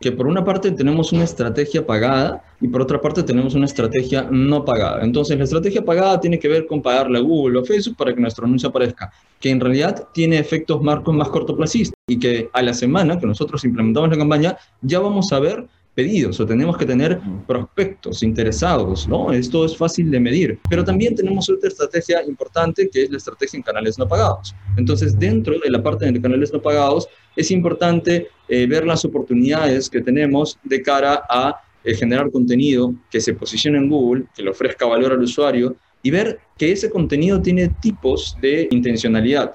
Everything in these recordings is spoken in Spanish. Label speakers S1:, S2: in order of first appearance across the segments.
S1: que por una parte tenemos una estrategia pagada y por otra parte tenemos una estrategia no pagada. Entonces, la estrategia pagada tiene que ver con pagarle a Google o Facebook para que nuestro anuncio aparezca, que en realidad tiene efectos marcos más cortoplacistas y que a la semana que nosotros implementamos la campaña ya vamos a ver pedidos o tenemos que tener prospectos interesados, ¿no? Esto es fácil de medir. Pero también tenemos otra estrategia importante que es la estrategia en canales no pagados. Entonces, dentro de la parte de canales no pagados, es importante eh, ver las oportunidades que tenemos de cara a eh, generar contenido que se posicione en Google, que le ofrezca valor al usuario y ver que ese contenido tiene tipos de intencionalidad.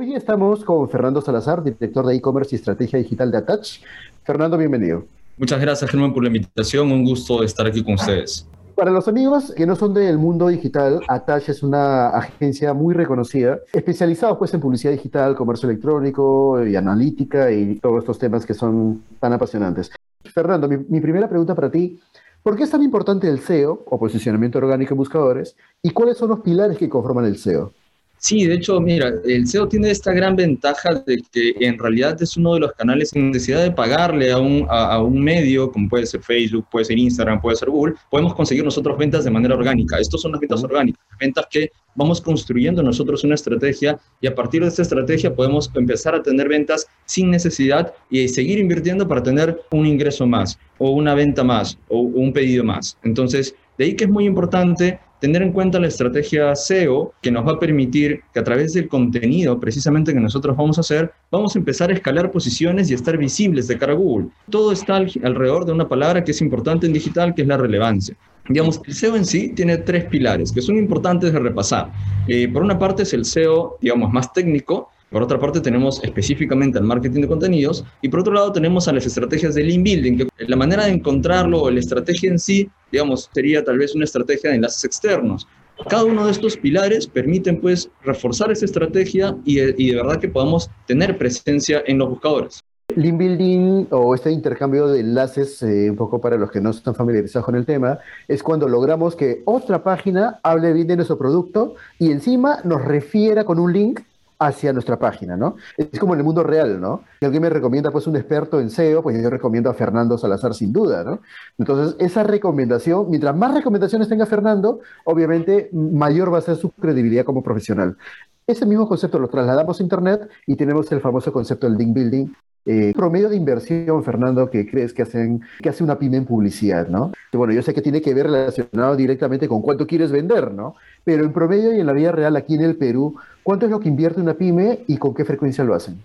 S2: Hoy estamos con Fernando Salazar, director de e-commerce y estrategia digital de Attach. Fernando, bienvenido.
S1: Muchas gracias, Germán, por la invitación. Un gusto estar aquí con ustedes.
S2: Para los amigos que no son del mundo digital, Attach es una agencia muy reconocida, especializada pues en publicidad digital, comercio electrónico y analítica y todos estos temas que son tan apasionantes. Fernando, mi, mi primera pregunta para ti, ¿por qué es tan importante el SEO o posicionamiento orgánico en buscadores y cuáles son los pilares que conforman el SEO?
S1: Sí, de hecho, mira, el SEO tiene esta gran ventaja de que en realidad es uno de los canales sin necesidad de pagarle a un, a, un medio, como puede ser Facebook, puede ser Instagram, puede ser Google, podemos conseguir nosotros ventas de manera orgánica. Estos son las ventas orgánicas, ventas que vamos construyendo nosotros una estrategia y a partir de esta estrategia podemos empezar a tener ventas sin necesidad y seguir invirtiendo para tener un ingreso más o una venta más o un pedido más. Entonces, de ahí que es muy importante tener en cuenta la estrategia SEO que nos va a permitir que a través del contenido precisamente que nosotros vamos a hacer, vamos a empezar a escalar posiciones y estar visibles de cara a Google. Todo está alrededor de una palabra que es importante en digital, que es la relevancia. Digamos, el SEO en sí tiene tres pilares que son importantes de repasar. Eh, por una parte es el SEO, digamos, más técnico, por otra parte, tenemos específicamente al marketing de contenidos y por otro lado tenemos a las estrategias de link building, que la manera de encontrarlo o la estrategia en sí, digamos, sería tal vez una estrategia de enlaces externos. Cada uno de estos pilares permiten pues reforzar esa estrategia y, de verdad que podamos tener presencia en los buscadores.
S2: Link building o este intercambio de enlaces, eh, un poco para los que no están familiarizados con el tema, es cuando logramos que otra página hable bien de nuestro producto y encima nos refiera con un link hacia nuestra página, ¿no? Es como en el mundo real, ¿no? Si alguien me recomienda, pues, un experto en SEO, pues yo recomiendo a Fernando Salazar sin duda, ¿no? Entonces, esa recomendación, mientras más recomendaciones tenga Fernando, obviamente mayor va a ser su credibilidad como profesional. Ese mismo concepto lo trasladamos a Internet y tenemos el famoso concepto del link building, eh, promedio de inversión, Fernando, que crees que, hacen, que hace una pyme en publicidad, ¿no? bueno, yo sé que tiene que ver relacionado directamente con cuánto quieres vender, ¿no? Pero en promedio y en la vida real aquí en el Perú, ¿cuánto es lo que invierte una pyme y con qué frecuencia lo hacen?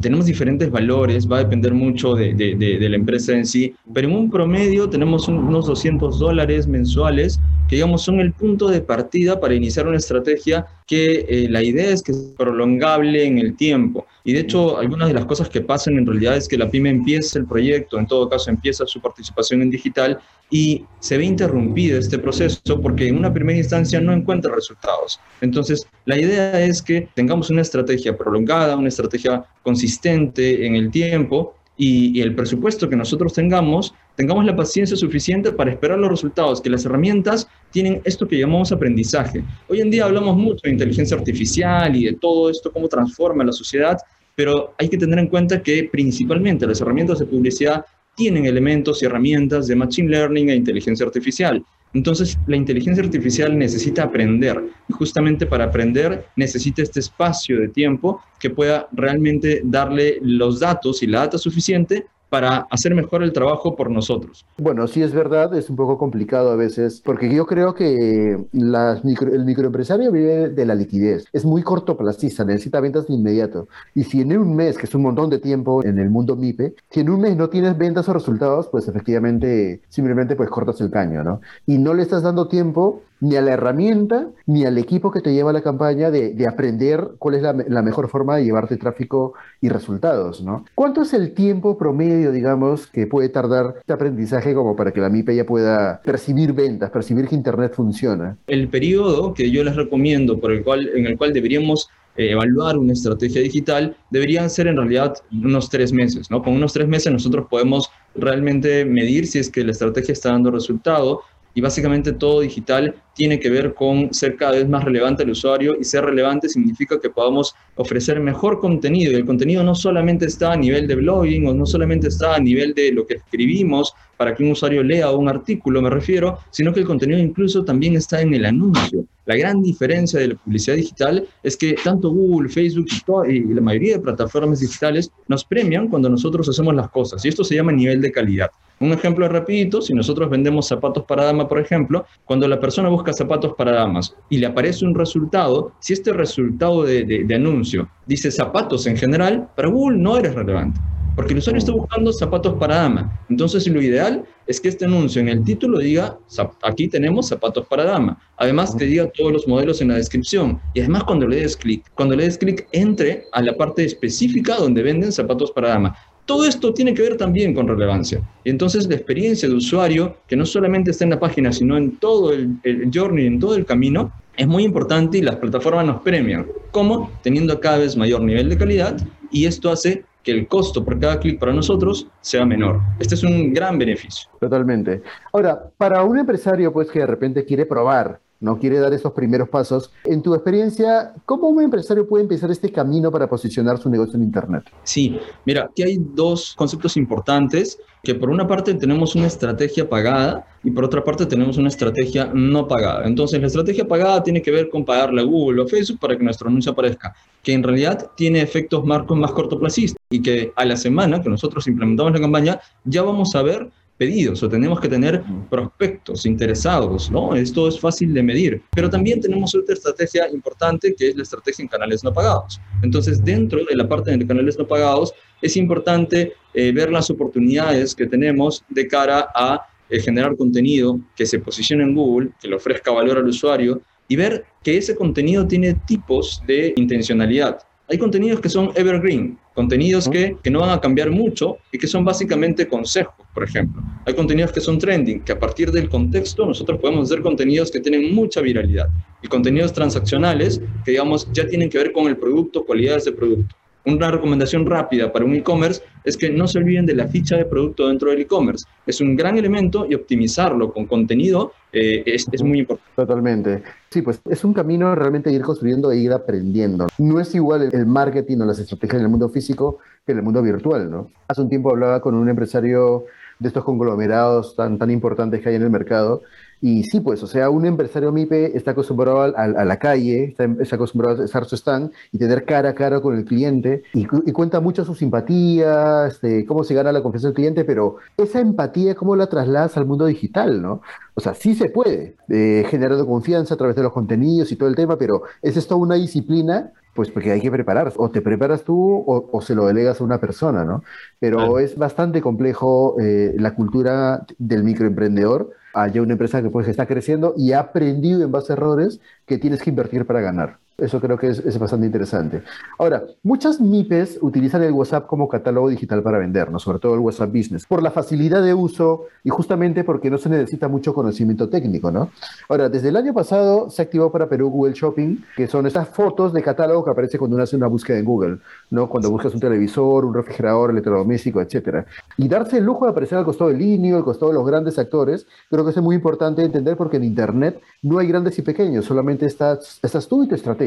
S1: tenemos diferentes valores, va a depender mucho de, de, la empresa en sí, pero en un promedio tenemos unos 200 dólares mensuales que digamos son el punto de partida para iniciar una estrategia que eh, la idea es que es prolongable en el tiempo. Y de hecho, algunas de las cosas que pasan en realidad es que la pyme empieza el proyecto, en todo caso empieza su participación en digital y se ve interrumpido este proceso porque en una primera instancia no encuentra resultados. Entonces, la idea es que tengamos una estrategia prolongada, una estrategia consistente en el tiempo y, el presupuesto que nosotros tengamos, tengamos la paciencia suficiente para esperar los resultados, que las herramientas tienen esto que llamamos aprendizaje. Hoy en día hablamos mucho de inteligencia artificial y de todo esto, cómo transforma la sociedad, pero hay que tener en cuenta que principalmente las herramientas de publicidad tienen elementos y herramientas de Machine Learning e inteligencia artificial. Entonces, la inteligencia artificial necesita aprender y justamente para aprender necesita este espacio de tiempo que pueda realmente darle los datos y la data suficiente para hacer mejor el trabajo por nosotros.
S2: Bueno, sí es verdad, es un poco complicado a veces, porque yo creo que el microempresario vive de la liquidez, es muy cortoplacista, necesita ventas de inmediato. Y si en un mes, que es un montón de tiempo en el mundo MIPE, si en un mes no tienes ventas o resultados, pues efectivamente simplemente pues cortas el caño, ¿no? Y no le estás dando tiempo ni a la herramienta, ni al equipo que te lleva a la campaña de, de aprender cuál es la, mejor forma de llevarte tráfico y resultados, ¿no? ¿Cuánto es el tiempo promedio, digamos, que puede tardar este aprendizaje como para que la MIPE ya pueda percibir ventas, percibir que Internet funciona?
S1: El periodo que yo les recomiendo, por el cual, en el cual deberíamos eh, evaluar una estrategia digital, deberían ser en realidad unos tres meses, ¿no? Con unos tres meses nosotros podemos realmente medir si es que la estrategia está dando resultado y básicamente todo digital tiene que ver con ser cada vez más relevante al usuario y ser relevante significa que podamos ofrecer mejor contenido. Y el contenido no solamente está a nivel de blogging o no solamente está a nivel de lo que escribimos para que un usuario lea un artículo, me refiero, sino que el contenido incluso también está en el anuncio. La gran diferencia de la publicidad digital es que tanto Google, Facebook y, la mayoría de plataformas digitales nos premian cuando nosotros hacemos las cosas y esto se llama nivel de calidad. Un ejemplo rapidito, si nosotros vendemos zapatos para dama, por ejemplo, cuando la persona busca zapatos para damas y le aparece un resultado, si este resultado de, de anuncio dice zapatos en general, para Google no eres relevante. Porque el usuario está buscando zapatos para dama. Entonces, lo ideal es que este anuncio en el título diga, aquí tenemos zapatos para dama. Además, que diga todos los modelos en la descripción. Y además, cuando le des clic, cuando le des clic, entre a la parte específica donde venden zapatos para dama. Todo esto tiene que ver también con relevancia. Y entonces la experiencia de usuario, que no solamente está en la página, sino en todo el, el journey, en todo el camino, es muy importante y las plataformas nos premian. ¿Cómo? Teniendo cada vez mayor nivel de calidad y esto hace que el costo por cada clic para nosotros sea menor. Este es un gran beneficio.
S2: Totalmente. Ahora, para un empresario pues que de repente quiere probar no quiere dar esos primeros pasos. En tu experiencia, ¿cómo un empresario puede empezar este camino para posicionar su negocio en Internet?
S1: Sí, mira, aquí hay dos conceptos importantes, que por una parte tenemos una estrategia pagada y por otra parte tenemos una estrategia no pagada. Entonces, la estrategia pagada tiene que ver con pagarle a Google o Facebook para que nuestro anuncio aparezca, que en realidad tiene efectos marcos más cortoplacistas y que a la semana que nosotros implementamos la campaña ya vamos a ver pedidos o tenemos que tener prospectos interesados, ¿no? Esto es fácil de medir. Pero también tenemos otra estrategia importante que es la estrategia en canales no pagados. Entonces, dentro de la parte de canales no pagados, es importante eh, ver las oportunidades que tenemos de cara a eh, generar contenido que se posicione en Google, que le ofrezca valor al usuario y ver que ese contenido tiene tipos de intencionalidad. Hay contenidos que son evergreen, contenidos que, que, no van a cambiar mucho y que son básicamente consejos, por ejemplo. Hay contenidos que son trending, que a partir del contexto nosotros podemos hacer contenidos que tienen mucha viralidad y contenidos transaccionales que, digamos, ya tienen que ver con el producto, cualidades de producto. Una recomendación rápida para un e-commerce es que no se olviden de la ficha de producto dentro del e-commerce. Es un gran elemento y optimizarlo con contenido eh, es, es, muy importante.
S2: Totalmente. Sí, pues es un camino realmente ir construyendo e ir aprendiendo. No es igual el marketing o las estrategias en el mundo físico que en el mundo virtual, ¿no? Hace un tiempo hablaba con un empresario de estos conglomerados tan, tan importantes que hay en el mercado y sí, pues, o sea, un empresario MIPE está acostumbrado a, a la calle, está, acostumbrado a estar su stand y tener cara a cara con el cliente y, cuenta mucho su simpatía, este, cómo se gana la confianza del cliente, pero esa empatía, ¿cómo la trasladas al mundo digital, no? O sea, sí se puede, eh, generando confianza a través de los contenidos y todo el tema, pero es esto una disciplina pues porque hay que preparar, o te preparas tú o, o, se lo delegas a una persona, ¿no? Pero claro. es bastante complejo eh, la cultura del microemprendedor hay una empresa que pues está creciendo y ha aprendido en base a errores que tienes que invertir para ganar. Eso creo que es, es, bastante interesante. Ahora, muchas MIPES utilizan el WhatsApp como catálogo digital para vender, ¿no? sobre todo el WhatsApp Business, por la facilidad de uso y justamente porque no se necesita mucho conocimiento técnico. ¿no? Ahora, desde el año pasado se activó para Perú Google Shopping, que son estas fotos de catálogo que aparece cuando uno hace una búsqueda en Google, ¿no? cuando buscas un televisor, un refrigerador, electrodoméstico, etc. Y darse el lujo de aparecer al costado del Linio, al costado de los grandes actores, creo que es muy importante entender porque en Internet no hay grandes y pequeños, solamente estás, estás tú y tu estrategia.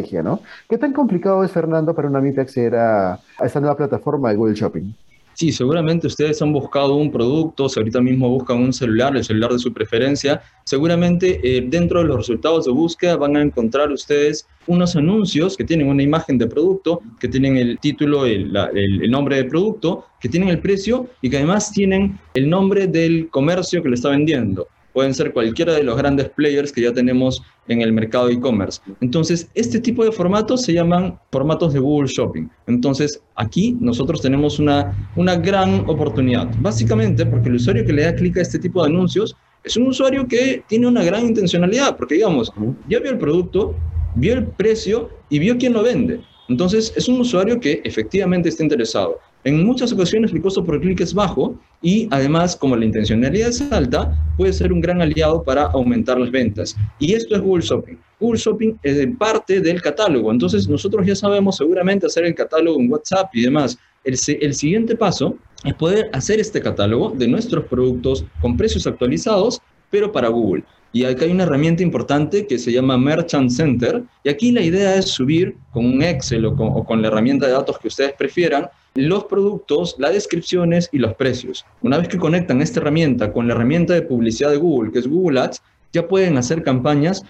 S2: ¿Qué tan complicado es, Fernando, para una MIPE acceder a, a esta nueva plataforma de Google Shopping?
S1: Sí, seguramente ustedes han buscado un producto, si ahorita mismo buscan un celular, el celular de su preferencia, seguramente eh, dentro de los resultados de búsqueda van a encontrar ustedes unos anuncios que tienen una imagen de producto, que tienen el título, el, el nombre del producto, que tienen el precio y que además tienen el nombre del comercio que lo está vendiendo pueden ser cualquiera de los grandes players que ya tenemos en el mercado e-commerce. Entonces, este tipo de formatos se llaman formatos de Google Shopping. Entonces, aquí nosotros tenemos una, una gran oportunidad, básicamente porque el usuario que le da clic a este tipo de anuncios es un usuario que tiene una gran intencionalidad, porque digamos, ya vio el producto, vio el precio y vio quién lo vende. Entonces, es un usuario que efectivamente está interesado. En muchas ocasiones el costo por clic es bajo y además, como la intencionalidad es alta, puede ser un gran aliado para aumentar las ventas. Y esto es Google Shopping. Google Shopping es parte del catálogo. Entonces, nosotros ya sabemos seguramente hacer el catálogo en WhatsApp y demás. El, el siguiente paso es poder hacer este catálogo de nuestros productos con precios actualizados, pero para Google. Y acá hay una herramienta importante que se llama Merchant Center. Y aquí la idea es subir con un Excel o con, la herramienta de datos que ustedes prefieran los productos, las descripciones y los precios. Una vez que conectan esta herramienta con la herramienta de publicidad de Google, que es Google Ads, ya pueden hacer campañas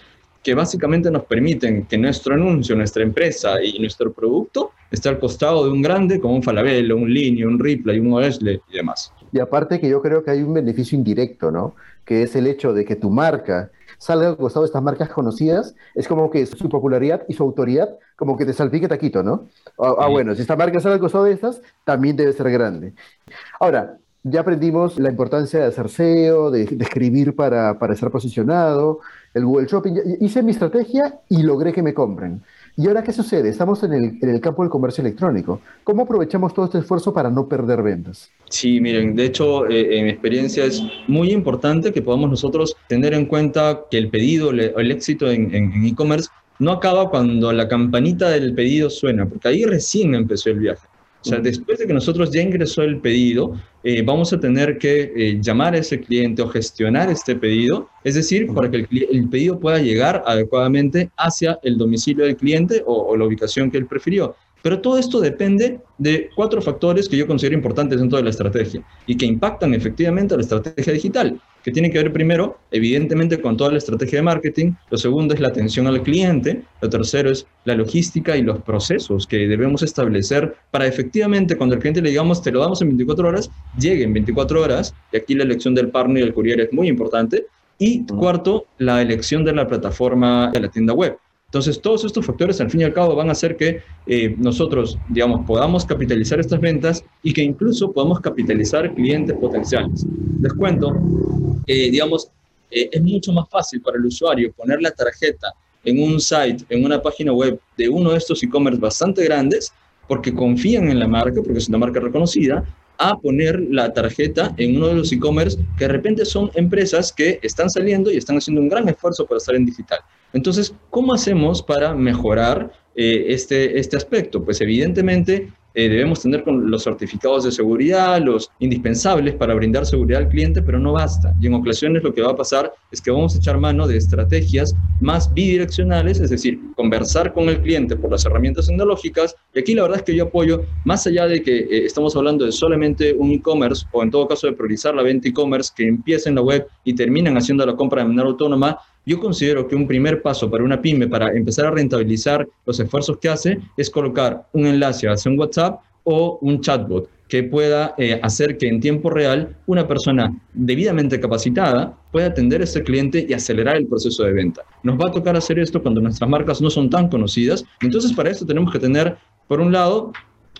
S1: que básicamente nos permiten que nuestro anuncio, nuestra empresa y nuestro producto esté al costado de un grande como un Falabella, un Linio, un Ripley, un Oesle y demás.
S2: Y aparte que yo creo que hay un beneficio indirecto, ¿no? Que es el hecho de que tu marca salga al costado de estas marcas conocidas, es como que su popularidad y su autoridad como que te salpique taquito, ¿no? Ah, ah bueno, si esta marca sale al costado de estas, también debe ser grande. Ahora, ya aprendimos la importancia de hacer SEO, de, escribir para, para, estar posicionado, el Google Shopping. Hice mi estrategia y logré que me compren. ¿Y ahora qué sucede? Estamos en el, campo del comercio electrónico. ¿Cómo aprovechamos todo este esfuerzo para no perder ventas?
S1: Sí, miren, de hecho, eh, en mi experiencia es muy importante que podamos nosotros tener en cuenta que el pedido, el éxito en e-commerce no acaba cuando la campanita del pedido suena, porque ahí recién empezó el viaje. O sea, después de que nosotros ya ingresó el pedido, eh, vamos a tener que eh, llamar a ese cliente o gestionar este pedido, es decir, para que el, pedido pueda llegar adecuadamente hacia el domicilio del cliente o, la ubicación que él prefirió. Pero todo esto depende de cuatro factores que yo considero importantes dentro de la estrategia y que impactan efectivamente a la estrategia digital, que tiene que ver primero, evidentemente, con toda la estrategia de marketing, lo segundo es la atención al cliente, lo tercero es la logística y los procesos que debemos establecer para efectivamente cuando el cliente le digamos te lo damos en 24 horas, llegue en 24 horas, y aquí la elección del partner y el courier es muy importante, y cuarto, la elección de la plataforma de la tienda web. Entonces, todos estos factores, al fin y al cabo, van a hacer que eh, nosotros, digamos, podamos capitalizar estas ventas y que incluso podamos capitalizar clientes potenciales. Les cuento, eh, digamos, eh, es mucho más fácil para el usuario poner la tarjeta en un site, en una página web de uno de estos e-commerce bastante grandes, porque confían en la marca, porque es una marca reconocida, a poner la tarjeta en uno de los e-commerce que de repente son empresas que están saliendo y están haciendo un gran esfuerzo para estar en digital. Entonces, ¿cómo hacemos para mejorar eh, este, este aspecto? Pues evidentemente eh, debemos tener con los certificados de seguridad, los indispensables para brindar seguridad al cliente, pero no basta. Y en ocasiones lo que va a pasar es que vamos a echar mano de estrategias más bidireccionales, es decir, conversar con el cliente por las herramientas tecnológicas. Y aquí la verdad es que yo apoyo, más allá de que eh, estamos hablando de solamente un e-commerce, o en todo caso de priorizar la venta e-commerce que empieza en la web y terminan haciendo la compra de manera autónoma, yo considero que un primer paso para una pyme para empezar a rentabilizar los esfuerzos que hace es colocar un enlace hacia un WhatsApp o un chatbot que pueda eh, hacer que en tiempo real una persona debidamente capacitada pueda atender a ese cliente y acelerar el proceso de venta. Nos va a tocar hacer esto cuando nuestras marcas no son tan conocidas. Entonces, para esto tenemos que tener, por un lado,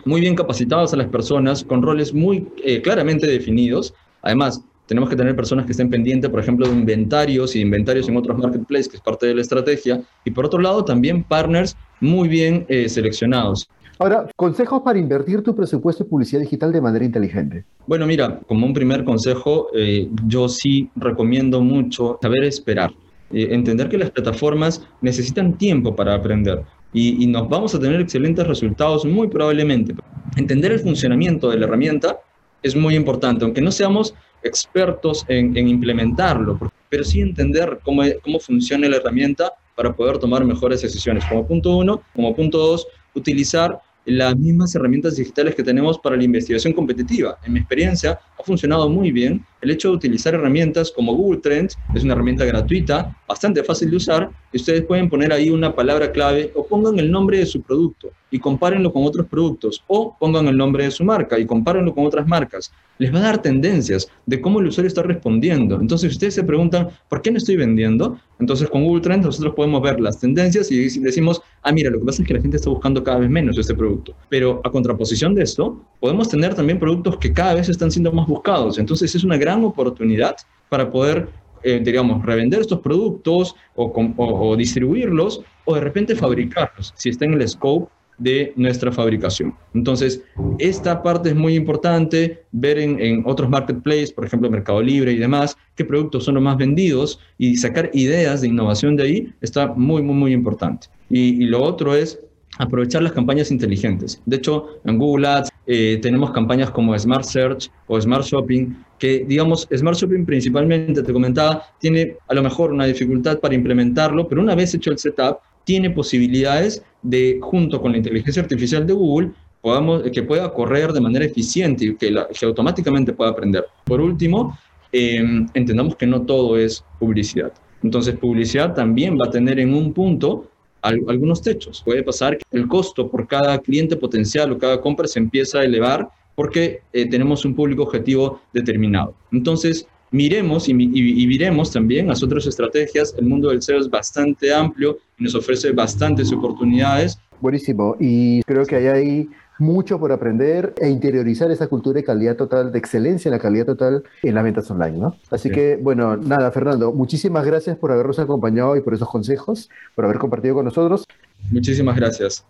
S1: muy bien capacitadas a las personas con roles muy eh, claramente definidos. Además, tenemos que tener personas que estén pendientes, por ejemplo, de inventarios y inventarios en otros marketplaces, que es parte de la estrategia. Y por otro lado, también partners muy bien eh, seleccionados.
S2: Ahora, consejos para invertir tu presupuesto de publicidad digital de manera inteligente.
S1: Bueno, mira, como un primer consejo, eh, yo sí recomiendo mucho saber esperar. Eh, entender que las plataformas necesitan tiempo para aprender y, y nos vamos a tener excelentes resultados muy probablemente. Entender el funcionamiento de la herramienta es muy importante, aunque no seamos expertos en, implementarlo, pero sí entender cómo, cómo funciona la herramienta para poder tomar mejores decisiones. Como punto uno, como punto dos, utilizar las mismas herramientas digitales que tenemos para la investigación competitiva. En mi experiencia, ha funcionado muy bien el hecho de utilizar herramientas como Google Trends, es una herramienta gratuita, bastante fácil de usar, y ustedes pueden poner ahí una palabra clave o pongan el nombre de su producto y compárenlo con otros productos, o pongan el nombre de su marca y compárenlo con otras marcas. Les va a dar tendencias de cómo el usuario está respondiendo. Entonces, si ustedes se preguntan, ¿por qué no estoy vendiendo? Entonces, con Google Trends nosotros podemos ver las tendencias y decimos, ah, mira, lo que pasa es que la gente está buscando cada vez menos este producto. Pero a contraposición de esto, podemos tener también productos que cada vez están siendo más buscados. Entonces, es una gran oportunidad para poder eh, digamos, revender estos productos o, distribuirlos o de repente fabricarlos, si está en el scope de nuestra fabricación. Entonces, esta parte es muy importante, ver en, otros marketplaces, por ejemplo, Mercado Libre y demás, qué productos son los más vendidos y sacar ideas de innovación de ahí está muy, muy, muy importante. Y lo otro es aprovechar las campañas inteligentes. De hecho, en Google Ads eh, tenemos campañas como Smart Search o Smart Shopping, que digamos, Smart Shopping principalmente, te comentaba, tiene a lo mejor una dificultad para implementarlo, pero una vez hecho el setup, tiene posibilidades de, junto con la inteligencia artificial de Google, que pueda correr de manera eficiente y que, que automáticamente pueda aprender. Por último, em, entendamos que no todo es publicidad. Entonces, publicidad también va a tener en un punto algunos techos. Puede pasar que el costo por cada cliente potencial o cada compra se empieza a elevar porque eh, tenemos un público objetivo determinado. Entonces, miremos y, y, miremos también las otras estrategias. El mundo del SEO es bastante amplio y nos ofrece bastantes oportunidades.
S2: Buenísimo. Y creo que hay ahí mucho por aprender e interiorizar esa cultura de calidad total, de excelencia en la calidad total en las ventas online, ¿no? Así que, bueno, nada, Fernando, muchísimas gracias por habernos acompañado y por esos consejos, por haber compartido con nosotros.
S1: Muchísimas gracias.